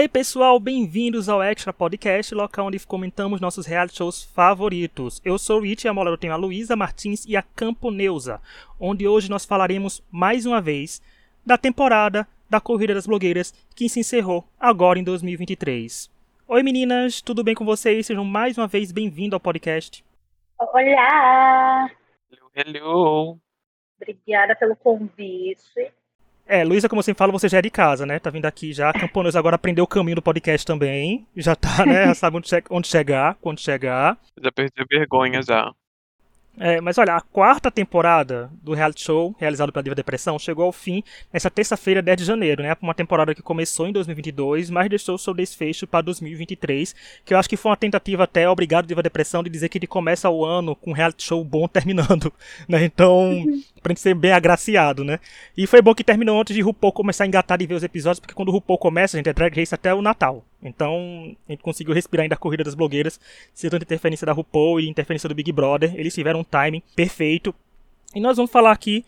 Hey pessoal, bem-vindos ao Extra Podcast, local onde comentamos nossos reality shows favoritos. Eu sou o Rich e a mola eu tenho a Luísa Martins e a Camponeusa, onde hoje nós falaremos mais uma vez da temporada da Corrida das Blogueiras que se encerrou agora em 2023. Oi meninas, tudo bem com vocês? Sejam mais uma vez bem-vindos ao podcast. Olá! Hello! Obrigada pelo convite. É, Luísa, como sempre fala, você já é de casa, né? Tá vindo aqui já. Camponeus agora aprendeu o caminho do podcast também. Já tá, né? Já sabe onde, che onde chegar, quando chegar. Já perdi a vergonha já. É, mas olha, a quarta temporada do reality show, realizado pela Diva Depressão, chegou ao fim nessa terça-feira, 10 de janeiro, né? Uma temporada que começou em 2022, mas deixou seu desfecho para 2023, que eu acho que foi uma tentativa até, obrigado Diva Depressão, de dizer que ele começa o ano com um reality show bom terminando, né? Então, pra gente ser bem agraciado, né? E foi bom que terminou antes de RuPaul começar a engatar de ver os episódios, porque quando o RuPaul começa, a gente é drag race até o Natal. Então, a gente conseguiu respirar ainda a corrida das blogueiras, sem tanta interferência da RuPaul e interferência do Big Brother. Eles tiveram um timing perfeito. E nós vamos falar aqui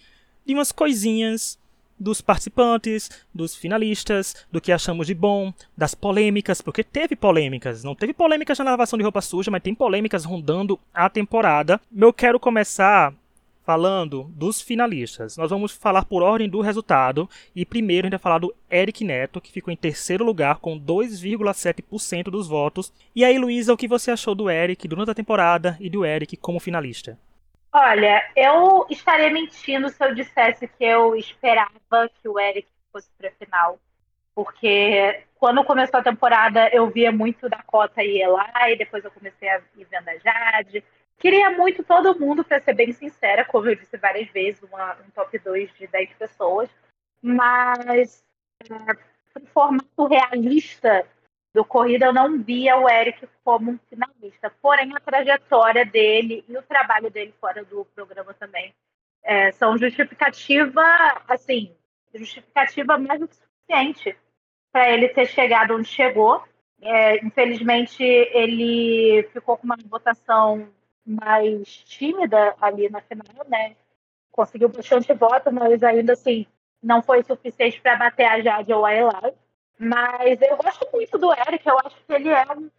de umas coisinhas dos participantes, dos finalistas, do que achamos de bom, das polêmicas, porque teve polêmicas. Não teve polêmicas na lavação de roupa suja, mas tem polêmicas rondando a temporada. Eu quero começar falando dos finalistas. Nós vamos falar por ordem do resultado e primeiro a gente vai falar do Eric Neto, que ficou em terceiro lugar com 2,7% dos votos. E aí, Luísa, o que você achou do Eric durante a temporada e do Eric como finalista? Olha, eu estaria mentindo se eu dissesse que eu esperava que o Eric fosse para a final. Porque quando começou a temporada eu via muito Dakota e Eli, depois eu comecei a ir vendo a Jade, Queria muito todo mundo, para ser bem sincera, como eu disse várias vezes, uma, um top 2 de 10 pessoas, mas é, formato realista do Corrida, eu não via o Eric como um finalista. Porém, a trajetória dele e o trabalho dele fora do programa também é, são justificativa, assim, justificativa mais do que suficiente para ele ter chegado onde chegou. É, infelizmente, ele ficou com uma votação mais tímida ali na final, né? Conseguiu bastante voto, mas ainda assim não foi suficiente para bater a Jade ou a Eli. Mas eu gosto muito do Eric, eu acho que ele é um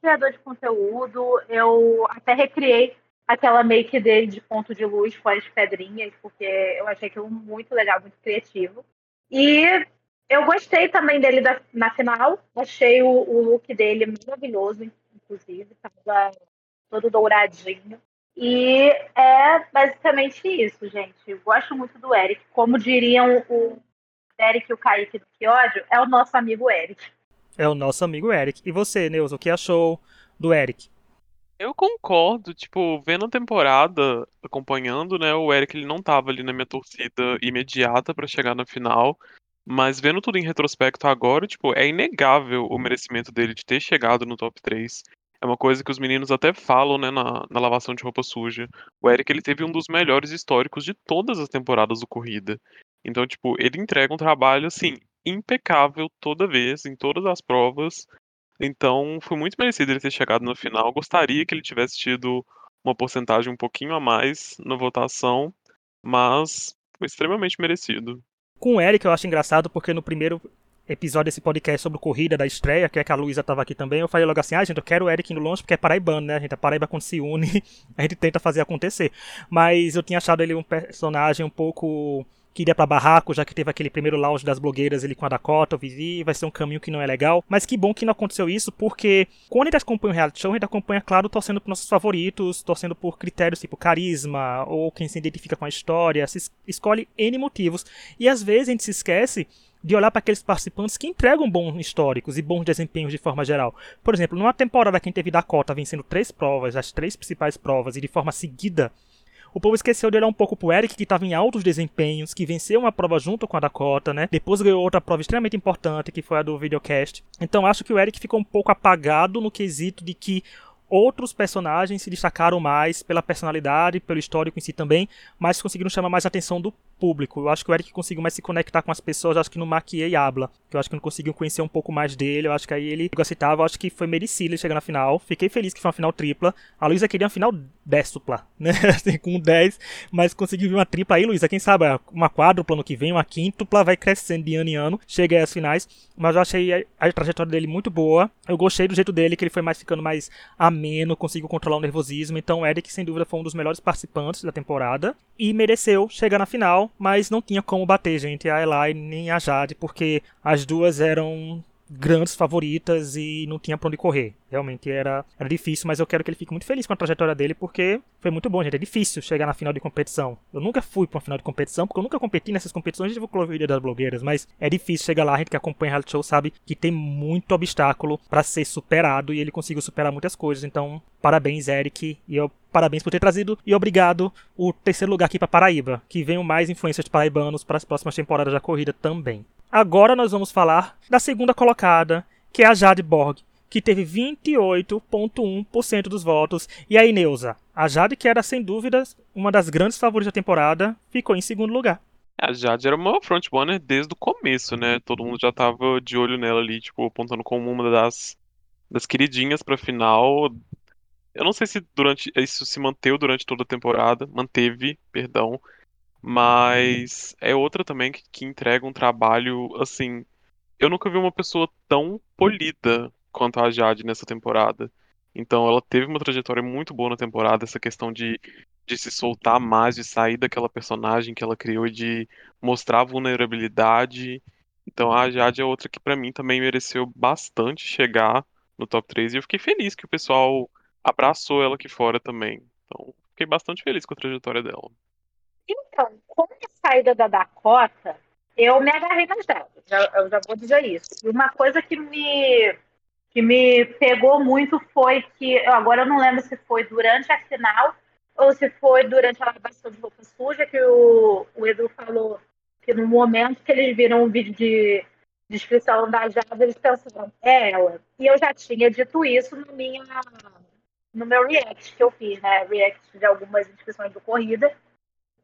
criador de conteúdo. Eu até recriei aquela make dele de ponto de luz fora de pedrinhas, porque eu achei aquilo muito legal, muito criativo. E eu gostei também dele da, na final, achei o, o look dele maravilhoso, inclusive, tava todo douradinho. E é basicamente isso, gente. Eu gosto muito do Eric. Como diriam o Eric e o Kaique do Que Ódio, é o nosso amigo Eric. É o nosso amigo Eric. E você, Neuza, o que achou do Eric? Eu concordo, tipo, vendo a temporada, acompanhando, né, o Eric ele não tava ali na minha torcida imediata para chegar na final, mas vendo tudo em retrospecto agora, tipo, é inegável o merecimento dele de ter chegado no top 3. É uma coisa que os meninos até falam, né, na, na lavação de roupa suja. O Eric, ele teve um dos melhores históricos de todas as temporadas do Corrida. Então, tipo, ele entrega um trabalho, assim, impecável toda vez, em todas as provas. Então, foi muito merecido ele ter chegado no final. Gostaria que ele tivesse tido uma porcentagem um pouquinho a mais na votação, mas foi extremamente merecido. Com o Eric eu acho engraçado porque no primeiro episódio desse podcast sobre corrida da estreia, que é que a Luísa tava aqui também, eu falei logo assim, ah, gente, eu quero o Eric no longe porque é paraibano, né, a gente, a Paraíba quando se une, a gente tenta fazer acontecer. Mas eu tinha achado ele um personagem um pouco que iria para barraco, já que teve aquele primeiro lounge das blogueiras ele com a Dakota, o Vivi, vai ser um caminho que não é legal. Mas que bom que não aconteceu isso, porque quando a gente acompanha o reality show, a gente acompanha, claro, torcendo por nossos favoritos, torcendo por critérios tipo carisma, ou quem se identifica com a história, se escolhe N motivos. E às vezes a gente se esquece de olhar para aqueles participantes que entregam bons históricos e bons desempenhos de forma geral. Por exemplo, numa temporada que teve Dakota vencendo três provas, as três principais provas, e de forma seguida, o povo esqueceu de olhar um pouco pro Eric, que estava em altos desempenhos, que venceu uma prova junto com a Dakota, né? Depois ganhou outra prova extremamente importante, que foi a do videocast. Então acho que o Eric ficou um pouco apagado no quesito de que outros personagens se destacaram mais pela personalidade, pelo histórico em si também, mas conseguiram chamar mais a atenção do público. Eu acho que o Eric conseguiu mais se conectar com as pessoas, acho que no Maquia e Habla. Que eu acho que não conseguiu conhecer um pouco mais dele. Eu acho que aí ele aceitável, eu acho que foi merecido ele chegar na final. Fiquei feliz que foi uma final tripla. A Luísa queria uma final décupla, né? Assim, com 10, mas conseguiu uma tripla aí, Luísa. Quem sabe uma quádrupla no que vem, uma quíntupla, vai crescendo de ano em ano. Chega às finais. Mas eu achei a, a trajetória dele muito boa. Eu gostei do jeito dele, que ele foi mais ficando mais ameno, conseguiu controlar o nervosismo. Então, Eric, sem dúvida, foi um dos melhores participantes da temporada. E mereceu chegar na final, mas não tinha como bater, gente, a Eli nem a Jade, porque as duas eram grandes favoritas e não tinha pra onde correr. Realmente era, era difícil, mas eu quero que ele fique muito feliz com a trajetória dele, porque foi muito bom, gente. É difícil chegar na final de competição. Eu nunca fui pra uma final de competição, porque eu nunca competi nessas competições de Cloveria das blogueiras, mas é difícil chegar lá. A gente que acompanha reality show sabe que tem muito obstáculo para ser superado e ele conseguiu superar muitas coisas. Então, parabéns, Eric, e eu parabéns por ter trazido e obrigado o terceiro lugar aqui para Paraíba, que venham mais influências paraibanos para as próximas temporadas da corrida também. Agora nós vamos falar da segunda colocada, que é a Jade Borg, que teve 28,1% dos votos. E aí, Neuza, a Jade, que era sem dúvidas uma das grandes favoritas da temporada, ficou em segundo lugar. A Jade era uma frontrunner desde o começo, né? Todo mundo já tava de olho nela ali, tipo, apontando como uma das, das queridinhas pra final. Eu não sei se durante isso se manteve durante toda a temporada, manteve, perdão, mas é outra também que, que entrega um trabalho assim. Eu nunca vi uma pessoa tão polida quanto a Jade nessa temporada. Então ela teve uma trajetória muito boa na temporada, essa questão de, de se soltar mais, de sair daquela personagem que ela criou e de mostrar vulnerabilidade. Então a Jade é outra que para mim também mereceu bastante chegar no top 3 e eu fiquei feliz que o pessoal abraçou ela aqui fora também. Então fiquei bastante feliz com a trajetória dela. Então, com a saída da Dakota, eu me agarrei nas delas. Eu já vou dizer isso. E uma coisa que me, que me pegou muito foi que, agora eu não lembro se foi durante a final ou se foi durante a lavação de roupa suja que o, o Edu falou que no momento que eles viram o vídeo de descrição da Jada, eles pensaram, é ela. E eu já tinha dito isso no, minha, no meu react que eu fiz, né? React de algumas inscrições do Corrida.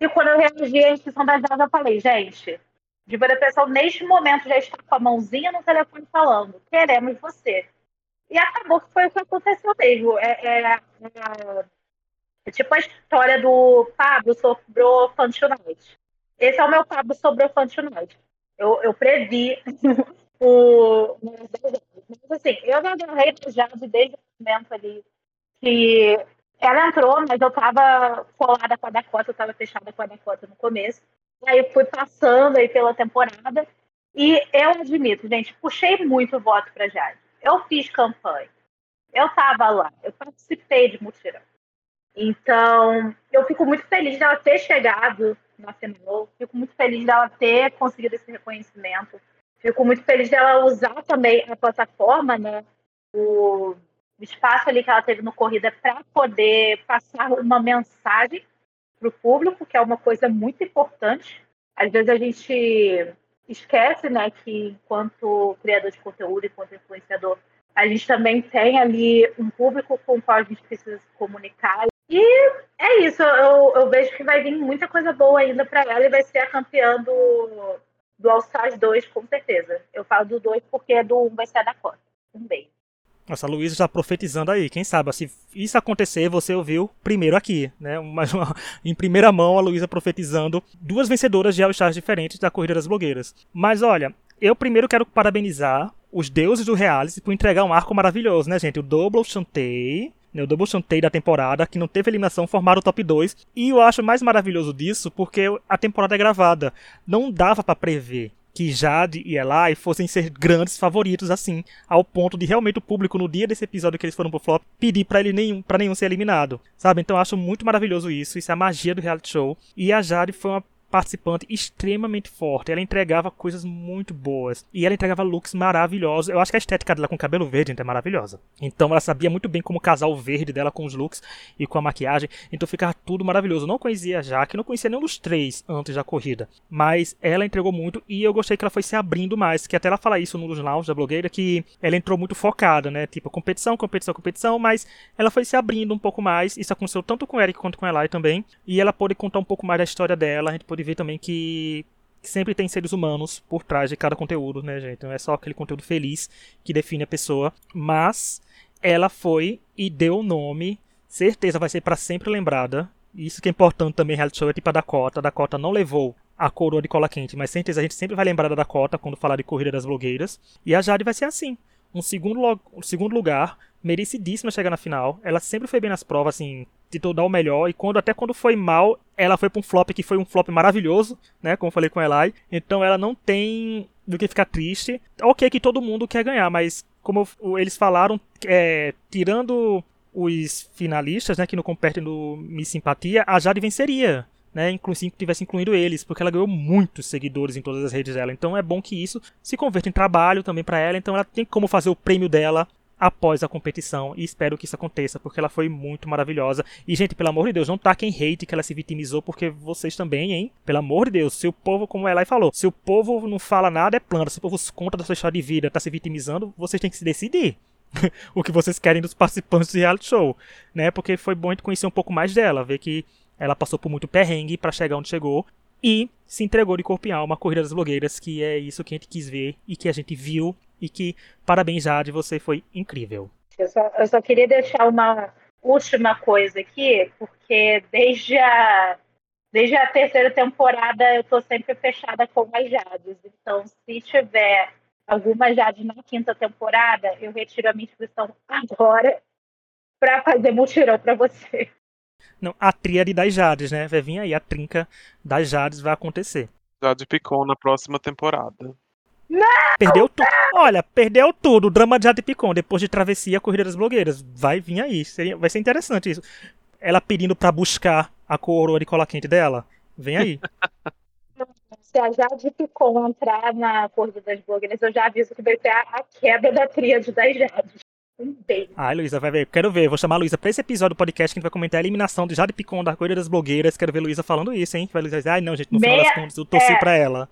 E quando eu reagi à inscrição das datas, eu falei, gente, de depressão neste momento já está com a mãozinha no telefone falando, queremos você. E acabou que foi o que aconteceu mesmo. É, é, é, é tipo a história do Pablo sobrou Fantunite. Esse é o meu Pablo sobrou Fantunite. Eu, eu previ o. Mas assim, eu me agarrei já desde o momento ali que ela entrou, mas eu tava colada com a Dakota, eu tava fechada com a Dakota no começo. Aí fui passando aí pela temporada. E eu admito, gente, puxei muito voto pra Jade. Eu fiz campanha. Eu tava lá, eu participei de mutirão. Então, eu fico muito feliz dela ter chegado na final. Fico muito feliz dela ter conseguido esse reconhecimento. Fico muito feliz dela usar também a plataforma, né? O o espaço ali que ela teve no Corrida para poder passar uma mensagem para o público, que é uma coisa muito importante. Às vezes a gente esquece, né, que enquanto criador de conteúdo, enquanto influenciador, a gente também tem ali um público com o qual a gente precisa se comunicar. E é isso, eu, eu vejo que vai vir muita coisa boa ainda para ela e vai ser a campeã do, do All Stars 2, com certeza. Eu falo do 2 porque do 1 vai ser a Dakota. Um beijo. Nossa, a Luísa já profetizando aí. Quem sabe, se isso acontecer, você ouviu primeiro aqui, né? Uma, uma, em primeira mão, a Luísa profetizando duas vencedoras de All-Stars diferentes da Corrida das Blogueiras. Mas olha, eu primeiro quero parabenizar os deuses do reality por entregar um arco maravilhoso, né, gente? O Double Chantei, né, o Double Chantei da temporada, que não teve eliminação, formaram o top 2. E eu acho mais maravilhoso disso porque a temporada é gravada. Não dava para prever que Jade e Eli fossem ser grandes favoritos assim, ao ponto de realmente o público no dia desse episódio que eles foram pro flop pedir para ele nenhum para nenhum ser eliminado, sabe? Então eu acho muito maravilhoso isso, isso é a magia do reality show. E a Jade foi uma participante extremamente forte. Ela entregava coisas muito boas. E ela entregava looks maravilhosos. Eu acho que a estética dela com cabelo verde gente, é maravilhosa. Então ela sabia muito bem como casar o verde dela com os looks e com a maquiagem. Então ficava tudo maravilhoso. Eu não conhecia a Jaque, não conhecia nenhum dos três antes da corrida. Mas ela entregou muito e eu gostei que ela foi se abrindo mais. Que até ela fala isso num dos lounge da blogueira, que ela entrou muito focada, né? Tipo, competição, competição, competição. Mas ela foi se abrindo um pouco mais. Isso aconteceu tanto com o Eric quanto com a também. E ela pôde contar um pouco mais da história dela. A gente pôde ver também que sempre tem seres humanos por trás de cada conteúdo, né, gente? Não é só aquele conteúdo feliz que define a pessoa, mas ela foi e deu o nome, certeza vai ser para sempre lembrada. Isso que é importante também, reality show é tipo a Dakota. A Dakota não levou a coroa de cola quente, mas certeza a gente sempre vai lembrar da Dakota quando falar de corrida das blogueiras. E a Jade vai ser assim. Um segundo, um segundo lugar, merecidíssima chegar na final. Ela sempre foi bem nas provas, assim, tentou dar o melhor. E quando até quando foi mal, ela foi para um flop que foi um flop maravilhoso, né? Como eu falei com a Eli. Então ela não tem do que ficar triste. Ok que todo mundo quer ganhar, mas como eles falaram, é, tirando os finalistas, né, que não competem no Miss Simpatia, a Jade venceria né, inclusive tivesse incluído eles, porque ela ganhou muitos seguidores em todas as redes dela. Então é bom que isso se converta em trabalho também para ela, então ela tem como fazer o prêmio dela após a competição e espero que isso aconteça, porque ela foi muito maravilhosa. E gente, pelo amor de Deus, não taquem hate que ela se vitimizou, porque vocês também, hein? Pelo amor de Deus, se o povo, como ela falou, se o povo não fala nada é plano, se o povo conta da sua história de vida, tá se vitimizando, vocês têm que se decidir. o que vocês querem dos participantes do reality show, né? Porque foi bom conhecer um pouco mais dela, ver que ela passou por muito perrengue para chegar onde chegou e se entregou de corpo e alma à corrida das blogueiras, que é isso que a gente quis ver e que a gente viu e que parabéns Jade, você foi incrível. Eu só, eu só queria deixar uma última coisa aqui, porque desde a desde a terceira temporada eu estou sempre fechada com as Jades. Então, se tiver alguma Jade na quinta temporada, eu retiro a minha inscrição agora para fazer mutirão para você. Não, a tríade das Jades, né? Vai vir aí, a trinca das Jades vai acontecer. Jade Picon na próxima temporada. Não! Perdeu tudo. Olha, perdeu tudo. O drama de Jade Picon, depois de travessia, a corrida das blogueiras. Vai vir aí. Seria, vai ser interessante isso. Ela pedindo para buscar a coroa de cola quente dela. Vem aí. Se a Jade Picon entrar na corrida das blogueiras, eu já aviso que vai ser a quebra da tríade das Jades. Um beijo. Ai, Luísa, vai ver. Quero ver. Vou chamar a Luísa pra esse episódio do podcast que a gente vai comentar a eliminação de Jade Picon da Corrida das Blogueiras. Quero ver a Luísa falando isso, hein? Vai dizer, ai não, gente, no meia... final das contas eu torci é... pra ela.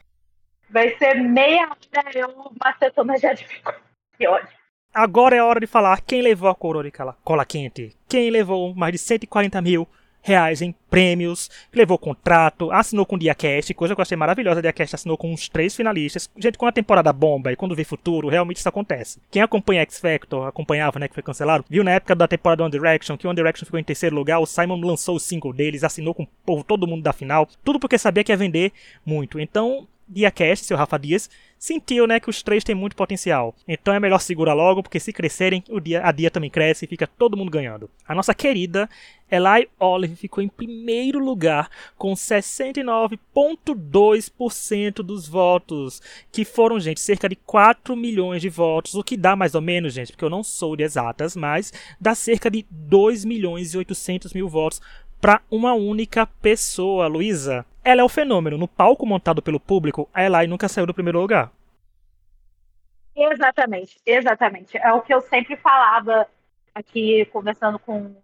Vai ser meia hora eu macetando Picon. Que ódio. Agora é hora de falar quem levou a coroa de cola quente. Quem levou mais de 140 mil reais em prêmios, levou contrato, assinou com o DiaCast, coisa que eu achei maravilhosa. A DiaCast assinou com uns três finalistas. Gente, quando a temporada bomba e quando vê futuro, realmente isso acontece. Quem acompanha X Factor, acompanhava, né, que foi cancelado, viu na época da temporada One Direction que o One Direction ficou em terceiro lugar, o Simon lançou o single deles, assinou com o povo, todo mundo da final, tudo porque sabia que ia vender muito. Então, DiaCast, seu Rafa Dias, sentiu né, que os três têm muito potencial. Então é melhor segurar logo, porque se crescerem, o dia, a dia também cresce e fica todo mundo ganhando. A nossa querida Eli Olive ficou em primeiro lugar com 69,2% dos votos, que foram, gente, cerca de 4 milhões de votos, o que dá mais ou menos, gente, porque eu não sou de exatas, mas dá cerca de 2 milhões e 800 mil votos para uma única pessoa, Luísa. Ela é o fenômeno. No palco montado pelo público, a Eli nunca saiu do primeiro lugar. Exatamente, exatamente. É o que eu sempre falava aqui, conversando com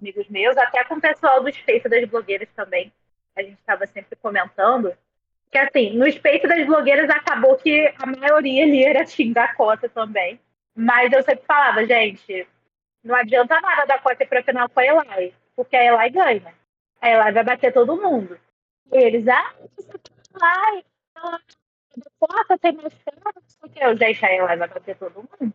amigos meus, até com o pessoal do Space das blogueiras também. A gente estava sempre comentando. Que assim, no Space das blogueiras acabou que a maioria ali era Team Dakota também. Mas eu sempre falava, gente, não adianta nada da ir pra final com a Eli porque a Eli ganha. A Eli vai bater todo mundo. E eles, ah, Eli, porta tem mais porque eu, gente, a Eli vai bater todo mundo.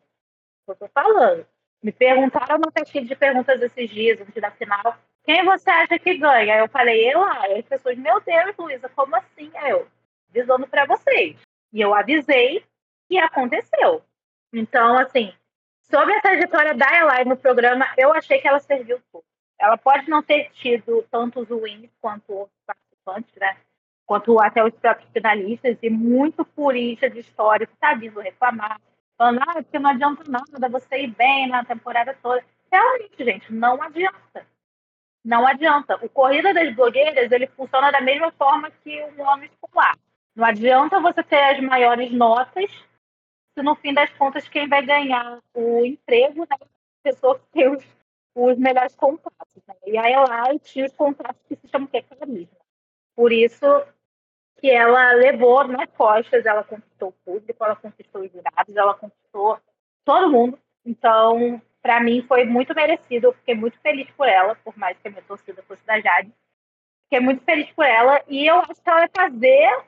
Eu tô falando. Me perguntaram no caixinha de perguntas esses dias, antes da final, quem você acha que ganha? Eu falei, Eli. Aí as pessoas, meu Deus, Luísa, como assim? eu, avisando para vocês. E eu avisei e aconteceu. Então, assim, sobre a trajetória da Eli no programa, eu achei que ela serviu tudo. Ela pode não ter tido tantos wins quanto outros participantes, né? Quanto até os próprios finalistas, e muito purista de história está vindo reclamar, falando, ah, porque não adianta nada você ir bem na temporada toda. Realmente, gente, não adianta. Não adianta. O Corrida das Blogueiras, ele funciona da mesma forma que um ano escolar. Não adianta você ter as maiores notas se no fim das contas quem vai ganhar o emprego né, é a pessoa que tem os os melhores contratos. Né? E a Eli tinha os contratos que se chamam que carisma. Por isso que ela levou nas costas, ela conquistou o público, ela conquistou os jurados, ela conquistou todo mundo. Então, para mim, foi muito merecido. Eu fiquei muito feliz por ela, por mais que a minha torcida fosse da Jade. Fiquei muito feliz por ela e eu acho que ela vai fazer,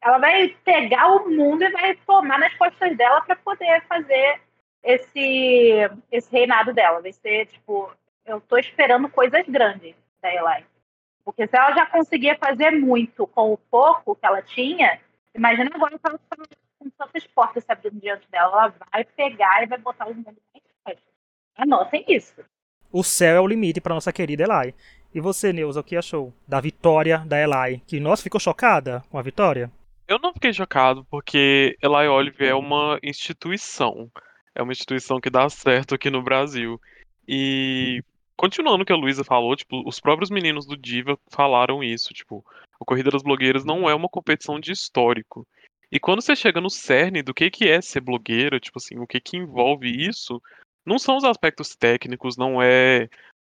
ela vai pegar o mundo e vai tomar nas costas dela para poder fazer esse esse reinado dela. Vai ser tipo, eu tô esperando coisas grandes da Eli. Porque se ela já conseguia fazer muito com o pouco que ela tinha, imagina agora que ela está com tantas portas se abrindo diante dela. Ela vai pegar e vai botar o mundo mais forte. Anotem isso. O céu é o limite para nossa querida Eli. E você, Neuza, o que achou da vitória da Eli? Que, nossa, ficou chocada com a vitória? Eu não fiquei chocado, porque Eli Olive é uma instituição. É uma instituição que dá certo aqui no Brasil. E continuando o que a Luísa falou, tipo, os próprios meninos do Diva falaram isso, tipo, a Corrida das Blogueiras não é uma competição de histórico. E quando você chega no cerne do que que é ser blogueira, tipo assim, o que que envolve isso, não são os aspectos técnicos, não é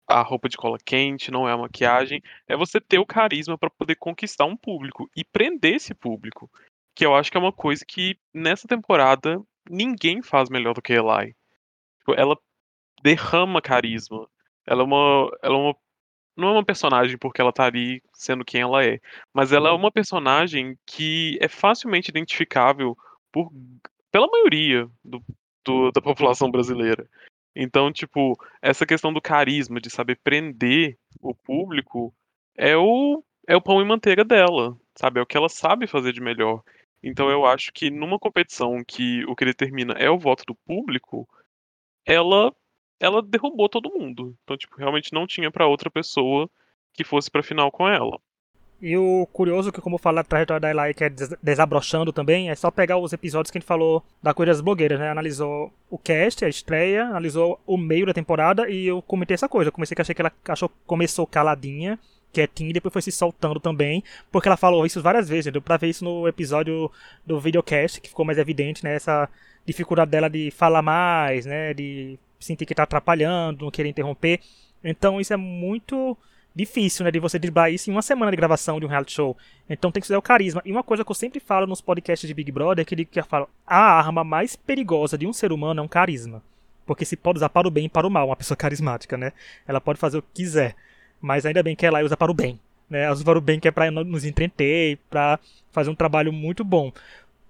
a roupa de cola quente, não é a maquiagem, é você ter o carisma para poder conquistar um público e prender esse público, que eu acho que é uma coisa que nessa temporada ninguém faz melhor do que Eli. Tipo, ela derrama carisma, ela é uma. Ela é uma. Não é uma personagem porque ela tá ali sendo quem ela é. Mas ela é uma personagem que é facilmente identificável por, pela maioria do, do, da população brasileira. Então, tipo, essa questão do carisma, de saber prender o público, é o, é o pão e manteiga dela, sabe? É o que ela sabe fazer de melhor. Então eu acho que numa competição que o que determina é o voto do público, ela ela derrubou todo mundo. Então, tipo, realmente não tinha para outra pessoa que fosse pra final com ela. E o curioso que, como eu falo, a trajetória da Eli, que é desabrochando também, é só pegar os episódios que a gente falou da Coisa das Blogueiras, né? Analisou o cast, a estreia, analisou o meio da temporada e eu comentei essa coisa. Eu comecei que achei que ela achou, começou caladinha, quietinha, e depois foi se soltando também, porque ela falou isso várias vezes. Deu pra ver isso no episódio do videocast, que ficou mais evidente, né? Essa dificuldade dela de falar mais, né? De sentir que está atrapalhando, não querer interromper. Então isso é muito difícil, né, de você driblar isso em uma semana de gravação de um reality show. Então tem que ser o carisma. E uma coisa que eu sempre falo nos podcasts de Big Brother é que, que eu falo, a arma mais perigosa de um ser humano é um carisma. Porque se pode usar para o bem e para o mal, uma pessoa carismática, né? Ela pode fazer o que quiser. Mas ainda bem que ela usa para o bem. Né? Ela usa para o bem que é para nos entreter, para fazer um trabalho muito bom.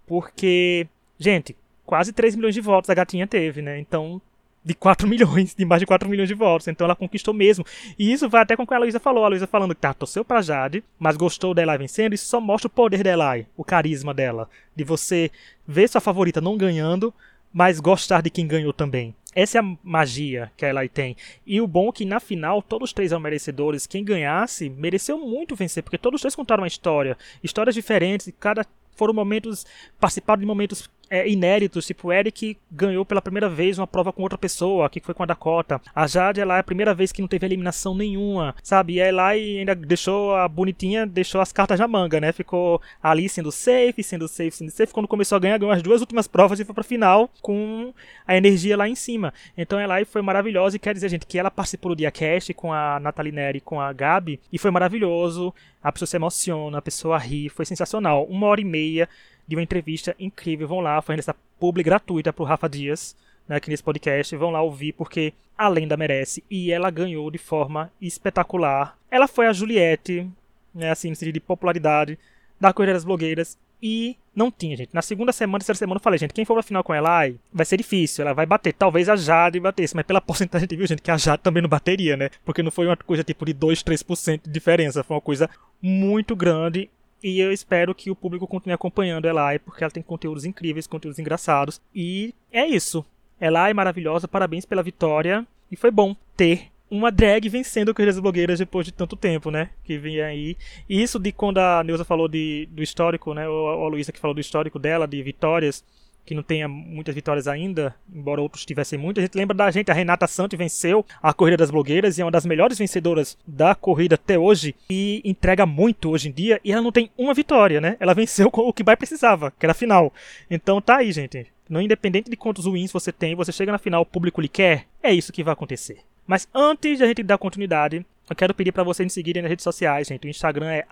Porque, gente, quase 3 milhões de votos a gatinha teve, né? Então de 4 milhões, de mais de 4 milhões de votos. Então ela conquistou mesmo. E isso vai até com o que a Luísa falou. A Luísa falando que tá, torceu pra Jade, mas gostou da Eli vencendo. Isso só mostra o poder da o carisma dela. De você ver sua favorita não ganhando, mas gostar de quem ganhou também. Essa é a magia que a Eli tem. E o bom é que na final todos os três são merecedores. Quem ganhasse mereceu muito vencer, porque todos os três contaram uma história. Histórias diferentes, cada foram momentos. participaram de momentos é, inéditos, tipo o Eric ganhou pela primeira vez uma prova com outra pessoa, que foi com a Dakota. A Jade, ela é a primeira vez que não teve eliminação nenhuma, sabe? E ela ainda deixou a bonitinha, deixou as cartas na manga, né? Ficou ali sendo safe, sendo safe, sendo safe. Quando começou a ganhar, ganhou as duas últimas provas e foi pra final com a energia lá em cima. Então ela foi maravilhosa e quer dizer, gente, que ela participou do dia cast com a Nathalie Neri, com a Gabi, e foi maravilhoso. A pessoa se emociona, a pessoa ri, foi sensacional. Uma hora e meia de uma entrevista incrível. Vão lá, fazendo essa publi gratuita pro Rafa Dias, né, aqui nesse podcast. Vão lá ouvir, porque a lenda merece. E ela ganhou de forma espetacular. Ela foi a Juliette, né, assim, no sentido de popularidade da Corrida das Blogueiras. E não tinha, gente. Na segunda semana, terceira semana, eu falei, gente, quem for pra final com ela, ai, vai ser difícil. Ela vai bater. Talvez a Jade batesse, mas pela porcentagem, viu, gente, que a Jade também não bateria, né? Porque não foi uma coisa tipo de 2, 3% de diferença. Foi uma coisa muito grande. E eu espero que o público continue acompanhando ela porque ela tem conteúdos incríveis, conteúdos engraçados. E é isso. Ela é maravilhosa, parabéns pela vitória. E foi bom ter uma drag vencendo Corridas Blogueiras depois de tanto tempo, né? Que vem aí. E isso de quando a Neuza falou de, do histórico, né? Ou a Luísa que falou do histórico dela, de vitórias que não tenha muitas vitórias ainda, embora outros tivessem muitas. A gente lembra da gente, a Renata Santos venceu a Corrida das Blogueiras e é uma das melhores vencedoras da corrida até hoje e entrega muito hoje em dia e ela não tem uma vitória, né? Ela venceu o que mais precisava, que era a final. Então tá aí, gente. Não independente de quantos wins você tem, você chega na final, o público lhe quer, é isso que vai acontecer. Mas antes de a gente dar continuidade, eu quero pedir para vocês me seguirem nas redes sociais, gente. O Instagram é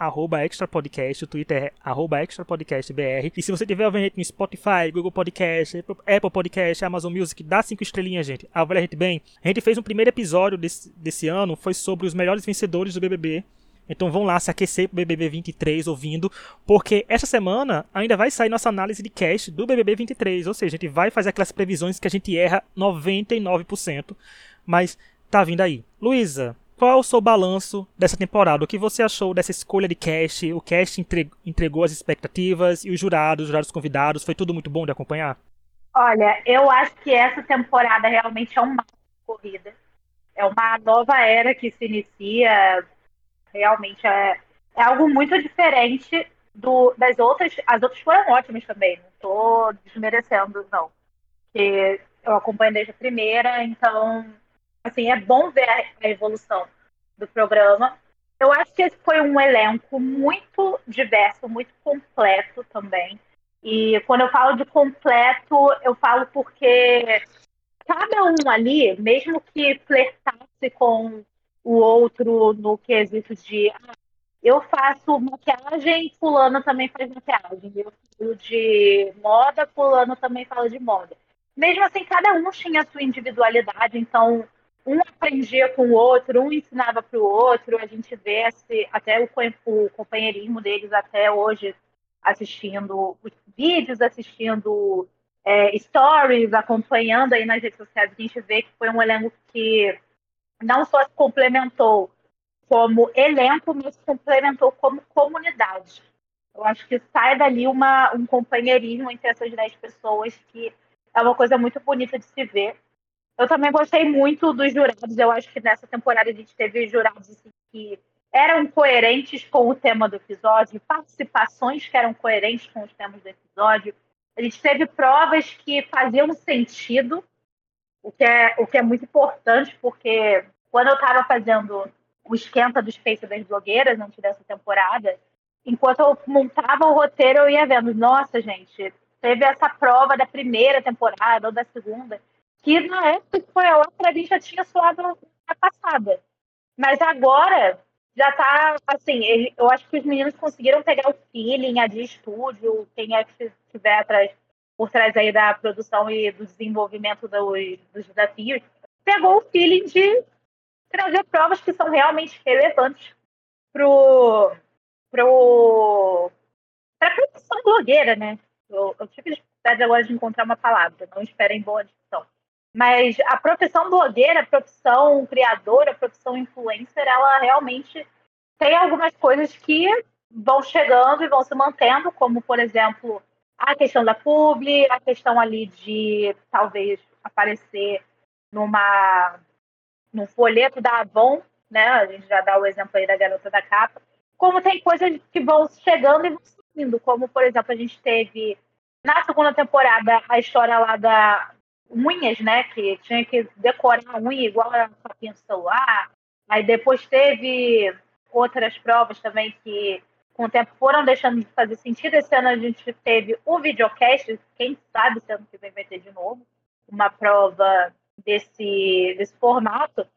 extrapodcast, o Twitter é extrapodcastbr. E se você tiver ouvindo no Spotify, Google Podcast, Apple Podcast, Amazon Music, dá cinco estrelinhas, gente. Avalie a gente bem. A gente fez um primeiro episódio desse, desse ano, foi sobre os melhores vencedores do BBB. Então vão lá se aquecer pro BBB 23 ouvindo, porque essa semana ainda vai sair nossa análise de cast do BBB 23, ou seja, a gente vai fazer aquelas previsões que a gente erra 99%, mas tá vindo aí. Luísa, qual o seu balanço dessa temporada? O que você achou dessa escolha de cast? O cast entregou as expectativas e os jurados, os jurados convidados, foi tudo muito bom de acompanhar? Olha, eu acho que essa temporada realmente é uma corrida. É uma nova era que se inicia. Realmente é, é algo muito diferente do, das outras. As outras foram ótimas também. Não estou desmerecendo, não. Porque eu acompanho desde a primeira, então assim, é bom ver a evolução do programa. Eu acho que esse foi um elenco muito diverso, muito completo também. E quando eu falo de completo, eu falo porque cada um ali, mesmo que flertasse com o outro no quesito de ah, eu faço maquiagem, fulano também faz maquiagem. Eu falo de moda, fulano também fala de moda. Mesmo assim, cada um tinha a sua individualidade, então um aprendia com o outro, um ensinava para o outro, a gente vê esse, até o, o companheirismo deles até hoje assistindo os vídeos, assistindo é, stories, acompanhando aí nas redes sociais, a gente vê que foi um elenco que não só se complementou como elenco, mas se complementou como comunidade. Eu acho que sai dali uma, um companheirismo entre essas dez pessoas que é uma coisa muito bonita de se ver. Eu também gostei muito dos jurados. Eu acho que nessa temporada a gente teve jurados assim, que eram coerentes com o tema do episódio, participações que eram coerentes com os temas do episódio. A gente teve provas que faziam sentido, o que é, o que é muito importante, porque quando eu estava fazendo o esquenta do Space das blogueiras antes dessa temporada, enquanto eu montava o roteiro, eu ia vendo, nossa, gente, teve essa prova da primeira temporada ou da segunda, que na época que foi a outra, para mim já tinha soado na passada. Mas agora já tá assim, eu acho que os meninos conseguiram pegar o feeling, a de estúdio, quem é que estiver atrás, por trás aí da produção e do desenvolvimento dos, dos desafios, pegou o feeling de trazer provas que são realmente relevantes pro pro para a produção blogueira, né? Eu, eu tive dificuldade agora de encontrar uma palavra, não esperem boa dicção. Mas a profissão blogueira, a profissão criadora, a profissão influencer, ela realmente tem algumas coisas que vão chegando e vão se mantendo, como, por exemplo, a questão da publi, a questão ali de talvez aparecer numa num folheto da Avon, né? A gente já dá o exemplo aí da garota da capa. Como tem coisas que vão chegando e vão sumindo, como, por exemplo, a gente teve na segunda temporada a história lá da, unhas, né? Que tinha que decorar a unha igual a capinha do celular. Aí depois teve outras provas também que com o tempo foram deixando de fazer sentido. Esse ano a gente teve o videocast, quem sabe se ano que vem vai ter de novo uma prova desse, desse formato.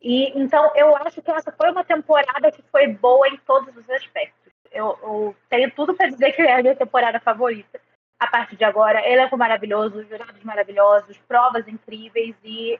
E então eu acho que essa foi uma temporada que foi boa em todos os aspectos. Eu, eu tenho tudo para dizer que é a minha temporada favorita a partir de agora. Elenco maravilhoso, jurados maravilhosos, provas incríveis e,